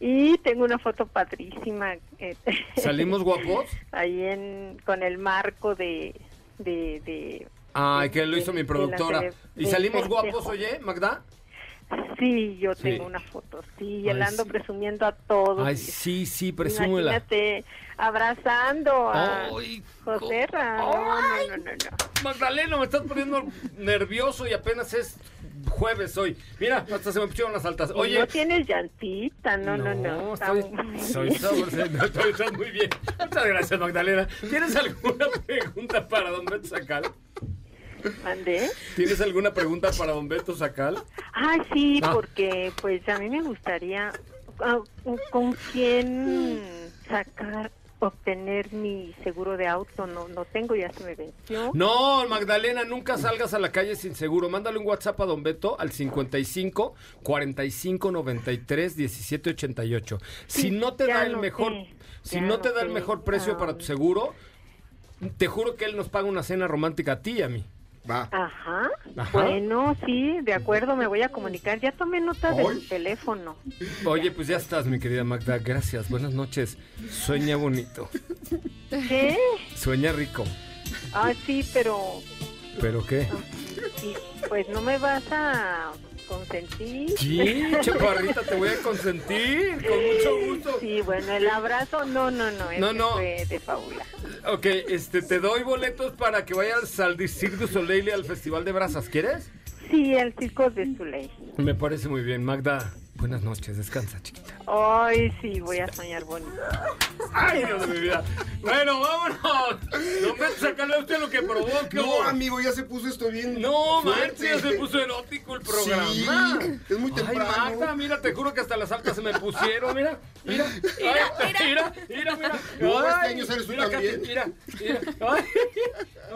Y tengo una foto padrísima. eh, ¿Salimos guapos? ahí en, con el marco de... de, de Ay, que lo hizo mi de la productora. ¿Y salimos guapos, oye, Magda? Sí, yo Sí. tengo una foto, sí, y ando sí. presumiendo a todos. Ay, sí, sí, presúmela. Imagínate abrazando a Ay, José Ra- No, no, no, no, no. Magdalena, me estás poniendo nervioso y apenas es jueves hoy. Mira, hasta se me pusieron las altas. Y Oye, no tienes llantita, no, no, no. muy soy no, estoy, muy bien. Muchas gracias, Magdalena. ¿Tienes alguna pregunta para don Beto Sacal? ¿Mandé? ¿Tienes alguna pregunta para don Beto Sacal? Ah, sí, Ah. porque pues a mí me gustaría ah, con quién sacar, obtener mi seguro de auto. No, no tengo, ya se me venció. No, Magdalena, nunca salgas a la calle sin seguro. Mándale un WhatsApp a Don Beto al 55 45 93 17 88. Si Sí, no te da el mejor, si no te da el mejor precio para tu Ah. seguro, te juro que él nos paga una cena romántica a ti y a mí. Va. Ajá. Ajá. Bueno, sí, de acuerdo, me voy a comunicar. Ya tomé nota de teléfono. Oye, pues ya estás, mi querida Magda. Gracias. Buenas noches. Sueña bonito. ¿Qué? Sueña rico. Ah, sí, pero ¿Pero qué? sí, pues no me vas a consentir. Sí, chaparrita, te voy a consentir. Con mucho gusto. Sí, bueno, el abrazo, no, no, no, No, no. fue de fábula. Ok, este, te doy boletos para que vayas al Cirque du Soleil y al Festival de Brasas. ¿Quieres? Sí, el circo de Zuley. Me parece muy bien. Magda, buenas noches. Descansa, chiquita. Ay, sí, voy a soñar bonito. ¡Ay, Dios de mi vida! Bueno, vámonos. No me sacarle usted lo que provoque. No, amigo, ya se puso esto bien. No, fuerte. manches, se puso erótico el programa. Sí, es muy temprano. Ay, Magda, mira, te juro que hasta las altas se me pusieron, mira. Mira, Ay, mira, mira, mira. No, este año sales tú mira, también. Mira, mira. Ay,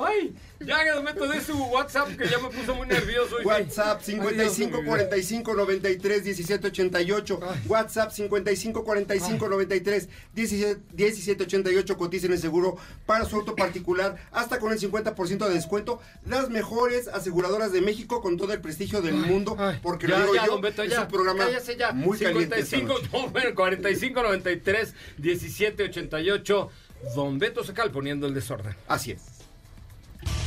ay, ya me meto de su WhatsApp que ya me puso muy nervioso. oye. WhatsApp Ay, Dios de 55 mi vida. 45 93 17 88. WhatsApp 55 45 93 17, 17 88. Coticen el seguro para su auto particular hasta con el 50% de descuento. Las mejores aseguradoras de México con todo el prestigio del mundo. Porque ya, lo digo ya, yo, Beto, es un programa Cállese ya. muy caliente. esta 55, noche. no, bueno, 45, 93, 17, 88. Don Beto Secal poniendo el desorden. Así es.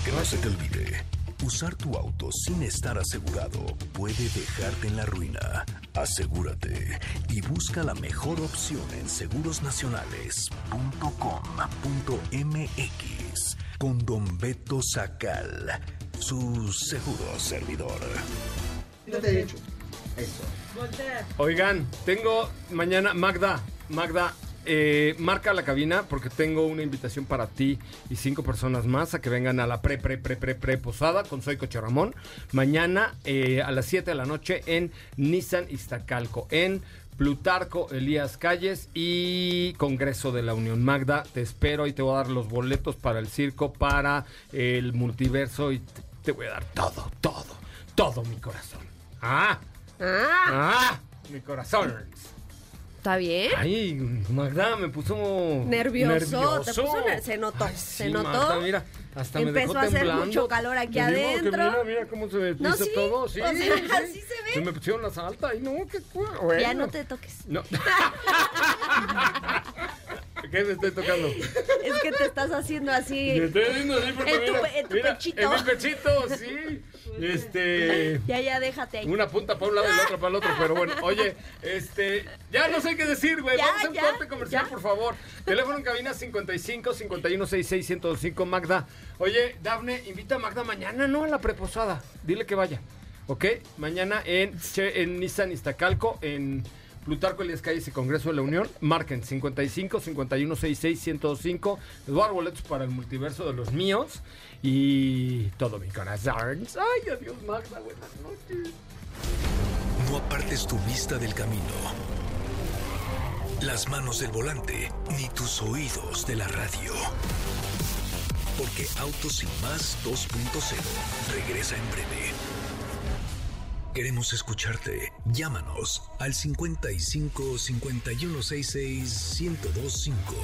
Que no se te olvide, usar tu auto sin estar asegurado puede dejarte en la ruina. Asegúrate y busca la mejor opción en segurosnacionales.com.mx con Don Beto Sacal, su seguro servidor. Eso. Oigan, tengo mañana, Magda, Magda, eh, marca la cabina porque tengo una invitación para ti y cinco personas más a que vengan a la pre, pre, pre, pre, pre posada con Soy Coche Ramón. Mañana eh, a las 7 de la noche en Nissan Iztacalco, en Plutarco Elías Calles y Congreso de la Unión. Magda, te espero y te voy a dar los boletos para el circo, para el multiverso y te, te voy a dar todo, todo, todo mi corazón. Ah. Ah, ¡Ah! Mi corazón. ¿Está bien? Ay, Magda, me puso Nervioso, te puso ner- se notó, Ay, se notó. Magda, mira, hasta me Empezó dejó a hacer temblando. mucho calor aquí adentro. Mira, mira cómo se me No, sí, todo, sí. o sea, así se ve. me pusieron la salta y no, qué bueno. Ya no te toques. No. ¿Qué me estoy tocando? Es que te estás haciendo así. Me estoy haciendo así porque En tu mira, en tu mira, pechito. En mi pechito, sí. Este... Ya, ya, déjate ahí. Una punta para un lado y la otra para el otro, pero bueno, oye, este, ya no sé qué decir, güey. Vamos a un corte comercial, por favor. Teléfono en cabina 55 51 66 105 Magda. Oye, Dafne, invita a Magda mañana, ¿no? A la preposada. Dile que vaya. ¿Ok? Mañana en, en Nissan Iztacalco, en Plutarco Elías Calles y Congreso de la Unión. Marquen 55 51 66 105. Les voy a dar boletos para el multiverso de los míos. Y todo mi corazón. Ay, adiós, Magda. Buenas noches. No apartes tu vista del camino, las manos del volante, ni tus oídos de la radio. Porque Autos Sin Más 2.0 regresa en breve. Queremos escucharte. Llámanos al 55 5166 1025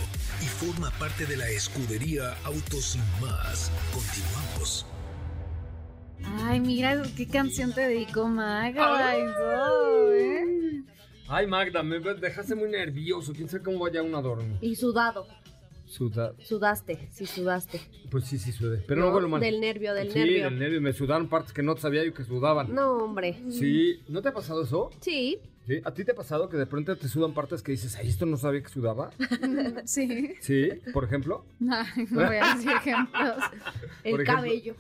y forma parte de la escudería Autos Sin Más. Continuamos. Ay, mira qué canción te dedicó Maga. y todo, ¿eh? Ay, Magda, me dejaste muy nervioso. Quién sabe cómo vaya uno a dormir. Y sudado. Suda. Sudaste, sí, sudaste. Pues sí, sí sudé. Pero no, No, huele mal. del nervio, del sí, nervio. del nervio. Me sudaron partes que no sabía yo que sudaban. No, hombre. Sí. ¿No te ha pasado eso? Sí. Sí. ¿A ti te ha pasado que de pronto te sudan partes que dices, ay, esto no sabía que sudaba? Sí. Sí, por ejemplo. Ay, no voy a decir ejemplos. El Por ejemplo. cabello,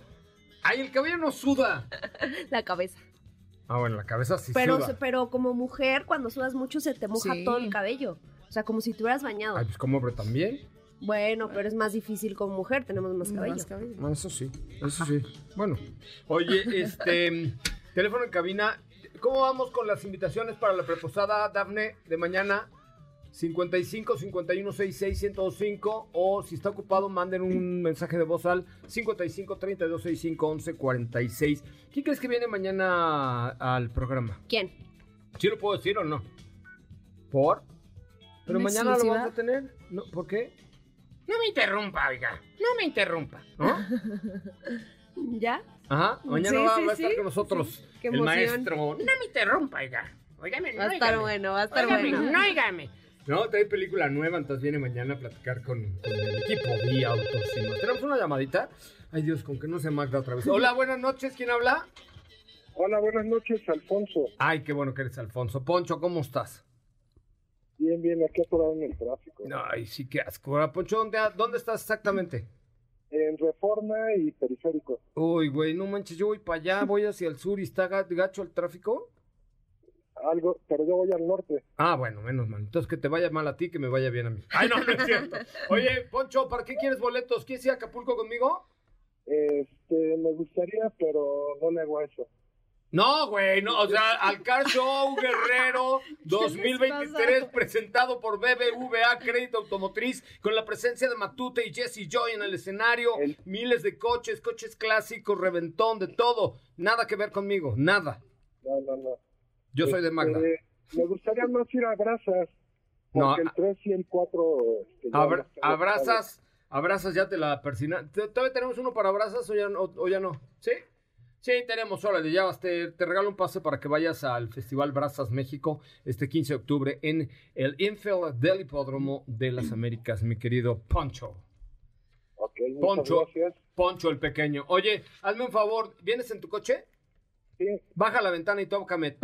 Ay, el cabello no suda. la cabeza. Ah, bueno, la cabeza sí pero, suda. pero como mujer, cuando sudas mucho, se te moja Sí. todo el cabello. O sea, como si te hubieras bañado. Ay, pues como hombre también. Bueno, pero es más difícil como mujer, tenemos más cabello. Más cabello. Ah, eso sí, eso sí. Bueno, oye, este, teléfono en cabina. ¿Cómo vamos con las invitaciones para la preposada, Dafne, de mañana? 55 51 66 1025 o si está ocupado manden un mensaje de voz al 55 32 65 11 46. ¿Quién crees que viene mañana al programa? ¿Quién? ¿Sí lo puedo decir o no? ¿Por? Pero ¿Una mañana lo vamos a tener. ¿No? ¿Por qué? No me interrumpa, oiga. No me interrumpa. ¿No? ¿Ya? Ajá, mañana Sí, va, sí, va a estar sí. con nosotros Qué el maestro. No me interrumpa, oiga. Óigame, Va a estar bueno, va a estar Óigame, bueno. no, óigame. No, trae película nueva, entonces viene mañana a platicar con, con el equipo de Autos. ¿Tenemos una llamadita? Ay, Dios, con que no se Magda otra vez. Hola, buenas noches, ¿quién habla? Hola, buenas noches, Alfonso. Ay, qué bueno que eres Alfonso. Poncho, ¿cómo estás? Bien, bien, aquí atorado en el tráfico. Ay, sí, qué asco. Ahora, Poncho, ¿dónde, ¿dónde estás exactamente? En Reforma y Periférico. Uy, güey, no manches, yo voy para allá, voy hacia el sur y está ga- gacho el tráfico. Algo, pero yo voy al norte. Ah, bueno, menos mal. Entonces que te vaya mal a ti, que me vaya bien a mí. Ay, no, no es cierto. Oye, Poncho, ¿para qué quieres boletos? ¿Quieres ir a Acapulco conmigo? Este, me gustaría, pero no le hago eso. No, güey, no, o sea, al Car Show Guerrero 2023 presentado por BBVA Crédito Automotriz con la presencia de Matute y Jesse Joy en el escenario, miles de coches, coches clásicos, reventón, de todo, nada que ver conmigo, nada. No, no, no. Yo soy de Magda. Este, me gustaría más ir a Brazas. No, Porque el 3 y el 4... Este, ya Abra- los tengo abrazas, abrazas ya te la persina. ¿T- ¿Todavía tenemos uno para abrazas o ya, no- o ya no? ¿Sí? Sí, tenemos, órale, ya vas, te, te regalo un pase para que vayas al Festival Brazas México este 15 de octubre en el Infield del Hipódromo de las Américas, mi querido Poncho. Poncho. Poncho el pequeño. Oye, hazme un favor, ¿vienes en tu coche? Sí. Baja la ventana y tócame.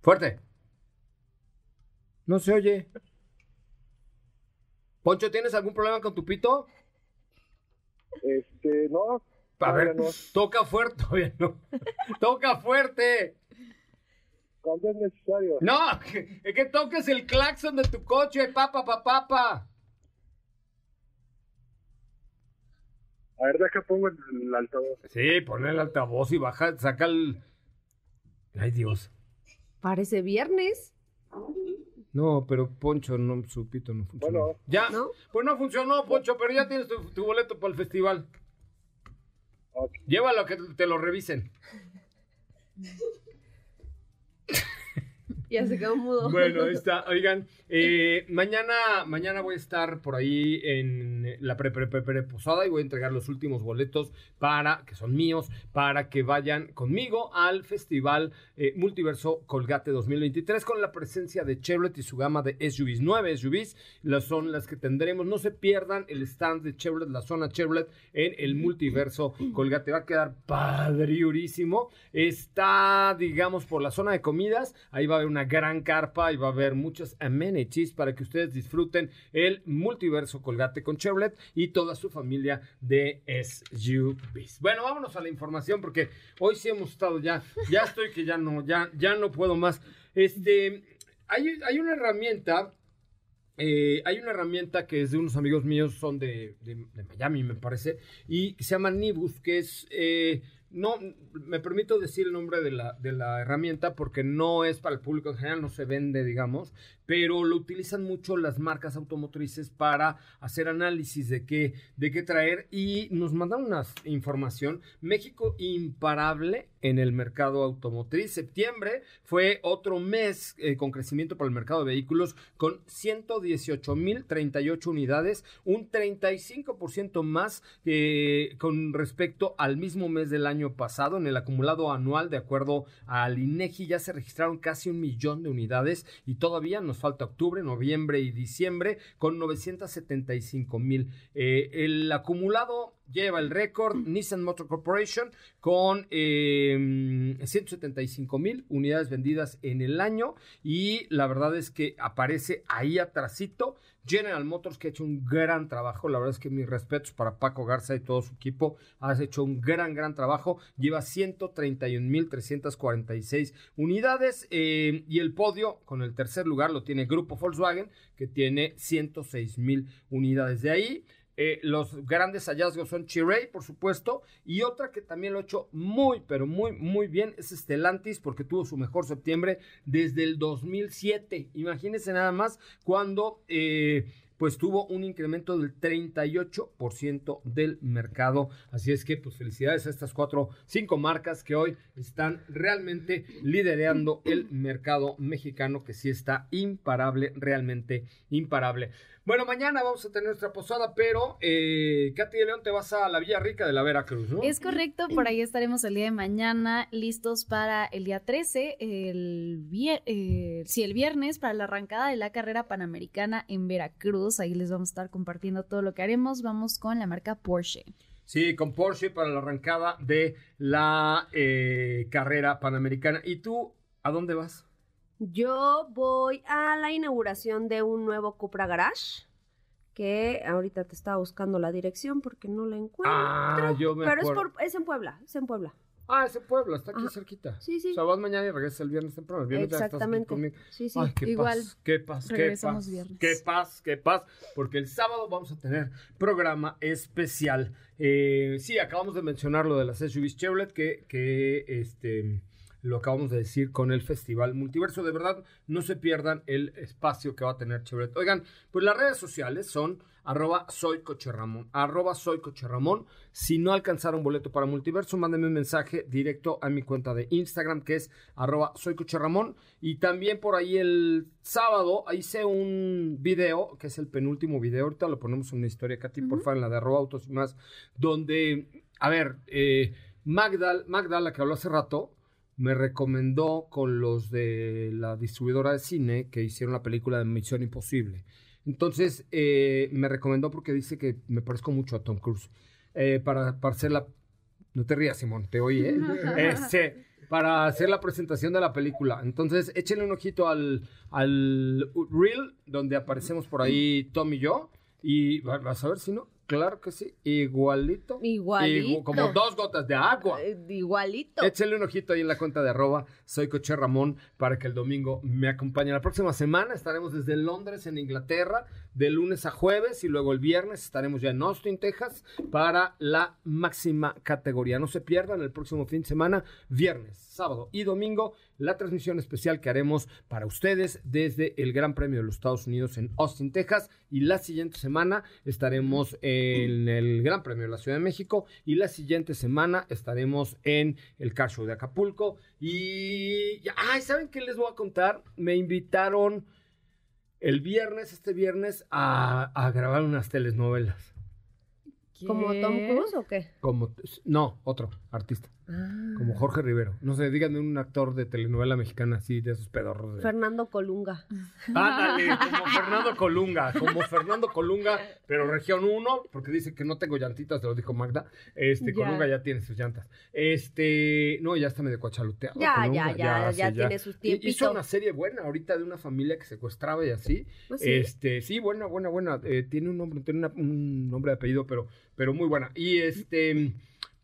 Fuerte. No se oye. Poncho, ¿tienes algún problema con tu pito? Este, no. A ver, no. toca fuerte, todavía no. toca fuerte. Cuando es necesario. No, que, que toques el claxon de tu coche, papa, papa, papa. A ver, deja pongo el altavoz. Sí, pon el altavoz y baja, saca el... Ay, Dios. Parece viernes. No, pero Poncho, no, su pito no funcionó. Bueno. ya, pues no funcionó, Poncho, pero ya tienes tu, tu boleto para el festival. Llévalo a que te lo revisen. Ya se quedó mudo. Bueno, ahí está. Oigan, eh, mañana, mañana voy a estar por ahí en la pre, pre, pre- pre- posada y voy a entregar los últimos boletos para, que son míos, para que vayan conmigo al Festival eh, Multiverso Colgate 2023 con la presencia de Chevrolet y su gama de SUVs. Nueve SUVs las son las que tendremos. No se pierdan el stand de Chevrolet, la zona Chevrolet en el Multiverso Colgate. Va a quedar padriurísimo. Está, digamos, por la zona de comidas. Ahí va a haber una gran carpa y va a haber muchas amenities para que ustedes disfruten el multiverso Colgate con Chevrolet y toda su familia de SUVs. Bueno, vámonos a la información porque hoy sí hemos estado ya, ya estoy que ya no, ya, ya no puedo más. Este, hay, hay una herramienta eh, hay una herramienta que es de unos amigos míos, son de, de- Miami, me parece, y se llama Nibus, que es, eh, no, me permito decir el nombre de la, de la herramienta porque no es para el público en general, no se vende, digamos, pero lo utilizan mucho las marcas automotrices para hacer análisis de qué, de qué traer y nos mandan una información. México imparable en el mercado automotriz. Septiembre fue otro mes eh, con crecimiento para el mercado de vehículos con 118.038 unidades, un 35% más con respecto al mismo mes del año pasado. En el acumulado anual, de acuerdo al INEGI, ya se registraron casi un millón de unidades y todavía nos falta octubre, noviembre y diciembre con 975 mil. Eh, el acumulado lleva el récord Nissan Motor Corporation con eh, 175 mil unidades vendidas en el año. Y la verdad es que aparece ahí atrasito General Motors que ha hecho un gran trabajo, la verdad es que mis respetos para Paco Garza y todo su equipo, has hecho un gran, gran trabajo, lleva 131.346 unidades eh, y el podio con el tercer lugar lo tiene Grupo Volkswagen que tiene 106 mil unidades. De ahí. Eh, los grandes hallazgos son Chiray, por supuesto, y otra que también lo ha hecho muy, pero muy, muy bien es Stellantis, porque tuvo su mejor septiembre desde el 2007. Imagínense nada más cuando, eh, pues tuvo un incremento del 38% del mercado. Así es que, pues felicidades a estas cuatro, cinco marcas que hoy están realmente liderando el mercado mexicano, que sí está imparable, realmente imparable. Bueno, mañana vamos a tener nuestra posada, pero eh, Katy de León, te vas a la Villa Rica de la Veracruz, ¿no? Es correcto, por ahí estaremos el día de mañana listos para el día 13, el, vier- eh, sí, el viernes, para la arrancada de la carrera panamericana en Veracruz. Ahí les vamos a estar compartiendo todo lo que haremos. Vamos con la marca Porsche. Sí, con Porsche para la arrancada de la eh, carrera panamericana. ¿Y tú a dónde vas? Yo voy a la inauguración de un nuevo Cupra Garage, que ahorita te estaba buscando la dirección porque no la encuentro. Ah, yo me pero es, por, es en Puebla, es en Puebla. Ah, es en Puebla, está aquí Ajá. cerquita. Sí, sí. O sea, vas mañana y regresas el viernes temprano. El viernes ya estás aquí Exactamente. conmigo. Sí, sí. Ay, qué Igual, paz, qué paz, qué regresamos paz, viernes. qué paz, qué paz, porque el sábado vamos a tener programa especial. Eh, sí, acabamos de mencionar lo de las SUVs Chevrolet, que, que este, lo acabamos de decir con el Festival Multiverso. De verdad, no se pierdan el espacio que va a tener Chevrolet. Oigan, pues las redes sociales son arroba soy Coche Ramón, arroba soy Coche Ramón. Si no alcanzaron boleto para Multiverso, mándenme un mensaje directo a mi cuenta de Instagram, que es arroba soy Coche Ramón. Y también por ahí el sábado hice un video, que es el penúltimo video, ahorita lo ponemos en una historia, Katy, por favor, en la de arroba autos y más, donde, a ver, eh, Magdal, Magdal, la que habló hace rato, me recomendó con los de la distribuidora de cine que hicieron la película de Misión Imposible. Entonces, eh, me recomendó porque dice que me parezco mucho a Tom Cruise. Eh, para, para hacer la... No te rías, Simón, te oí, ¿eh? Este, para hacer la presentación de la película. Entonces, échenle un ojito al, al reel donde aparecemos por ahí Tom y yo. Y va- vas a ver si no. Claro que sí. Igualito. Igualito. Igu- como dos gotas de agua. Eh, Igualito. Échenle un ojito ahí en la cuenta de arroba soy Coche Ramón para que el domingo me acompañe. La próxima semana estaremos desde Londres, en Inglaterra, de lunes a jueves y luego el viernes estaremos ya en Austin, Texas, para la máxima categoría. No se pierdan el próximo fin de semana, viernes, sábado y domingo, la transmisión especial que haremos para ustedes desde el Gran Premio de los Estados Unidos en Austin, Texas. Y la siguiente semana estaremos en el Gran Premio de la Ciudad de México. Y la siguiente semana estaremos en el Car Show de Acapulco. Y, ay, ¿saben qué les voy a contar? Me invitaron el viernes, este viernes, a, a grabar unas telenovelas. ¿Como Tom Cruise o qué? Como, no, otro artista. Como Jorge Rivero. No sé, díganme un actor de telenovela mexicana así, de esos pedorros. de- Fernando Colunga. Ándale, como Fernando Colunga, como Fernando Colunga, pero región 1, porque dice que no tengo llantitas, te lo dijo Magda. Este, Ya. Colunga ya tiene sus llantas. Este, no, ya está medio cuachaluteado. Ya, Colunga, ya, ya, ya sí, tiene sus Y- Hizo una serie buena ahorita de una familia que secuestraba y así. ¿Ah, sí? Este, sí, buena, buena, buena. Eh, tiene un nombre, tiene una- un nombre de apellido, pero, pero muy buena. Y este,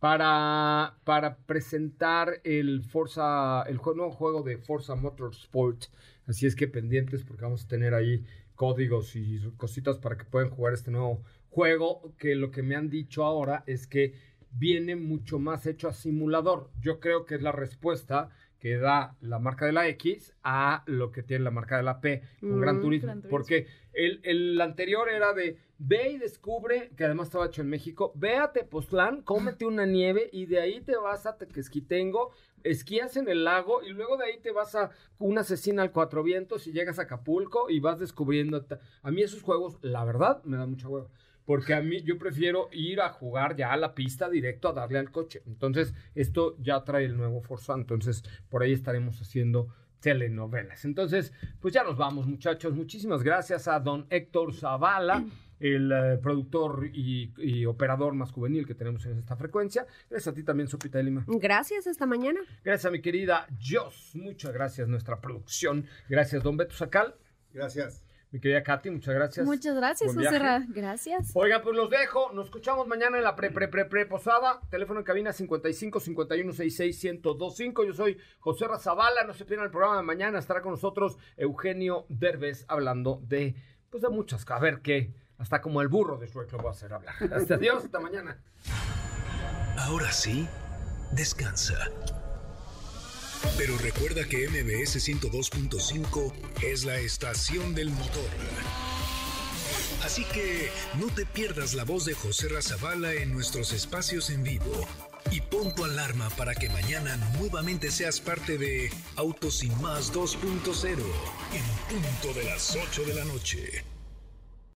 para, para presentar el Forza, el nuevo juego de Forza Motorsport. Así es que pendientes porque vamos a tener ahí códigos y cositas para que puedan jugar este nuevo juego. Que lo que me han dicho ahora es que viene mucho más hecho a simulador. Yo creo que es la respuesta que da la marca de la X a lo que tiene la marca de la P con Mm, Gran Turismo. Gran Turismo. Porque el, el anterior era de ve y descubre, que además estaba hecho en México, ve a Tepoztlán, cómete una nieve y de ahí te vas a Tequesquitengo, esquías en el lago y luego de ahí te vas a una asesina al Cuatro Vientos y llegas a Acapulco y vas descubriendo. A mí esos juegos, la verdad, me da mucha hueva. Porque a mí yo prefiero ir a jugar ya a la pista directo a darle al coche. Entonces, esto ya trae el nuevo Forza. Entonces, por ahí estaremos haciendo telenovelas. Entonces, pues ya nos vamos, muchachos. Muchísimas gracias a don Héctor Zavala, el eh, productor y, y operador más juvenil que tenemos en esta frecuencia. Gracias a ti también, Sopita de Lima. Gracias, hasta mañana. Gracias a mi querida Jos. Muchas gracias, nuestra producción. Gracias, don Beto Sacal. Gracias. Mi querida Katy, muchas gracias. Muchas gracias, José. Gracias. Oigan, pues los dejo. Nos escuchamos mañana en la pre pre pre pre posada. Teléfono en cabina 55 51 66 1025. Yo soy José Razabala. No se pierdan el programa de mañana. Estará con nosotros Eugenio Derbez hablando de pues de muchas. A ver qué. Hasta como el burro de Shrek lo voy a hacer hablar. Hasta adiós, hasta mañana. Ahora sí, descansa. Pero recuerda que MBS 102.5 es la estación del motor. Así que no te pierdas la voz de José Razabala en nuestros espacios en vivo. Y pon tu alarma para que mañana nuevamente seas parte de Autos y Más 2.0 en punto de las 8 de la noche.